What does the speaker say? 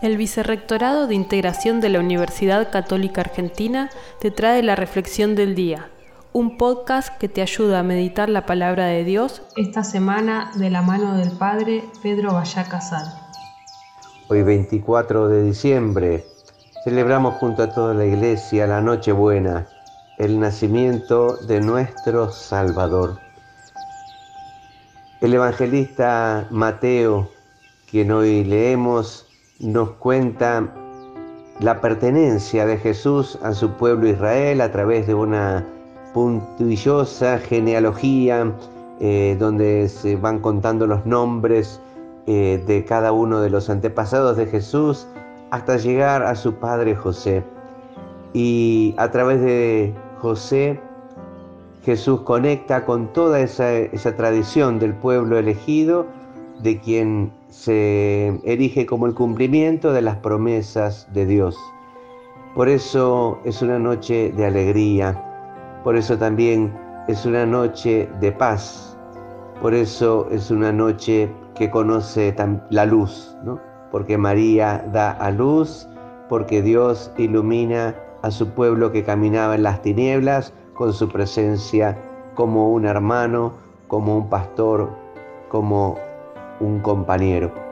El Vicerrectorado de Integración de la Universidad Católica Argentina te trae la Reflexión del Día, un podcast que te ayuda a meditar la palabra de Dios esta semana de la mano del Padre Pedro Vallá Casal. Hoy 24 de diciembre celebramos junto a toda la iglesia la Nochebuena, el nacimiento de nuestro Salvador. El evangelista Mateo, quien hoy leemos, nos cuenta la pertenencia de Jesús a su pueblo Israel a través de una puntillosa genealogía eh, donde se van contando los nombres eh, de cada uno de los antepasados de Jesús hasta llegar a su padre José. Y a través de José, Jesús conecta con toda esa, esa tradición del pueblo elegido de quien se erige como el cumplimiento de las promesas de Dios. Por eso es una noche de alegría, por eso también es una noche de paz, por eso es una noche que conoce la luz, porque María da a luz, porque Dios ilumina a su pueblo que caminaba en las tinieblas con su presencia como un hermano, como un pastor, como un compañero.